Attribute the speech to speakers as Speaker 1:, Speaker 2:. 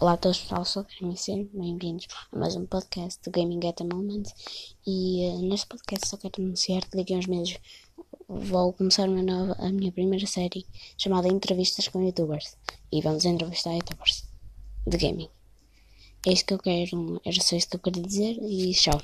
Speaker 1: Olá a todos pessoal, sou o ser bem-vindos a mais um podcast do Gaming at the Moment e uh, neste podcast só quero anunciar que daqui a uns meses vou começar uma nova, a minha primeira série chamada Entrevistas com Youtubers e vamos entrevistar Youtubers de Gaming. É isto que eu quero, era só isto que eu queria dizer e tchau.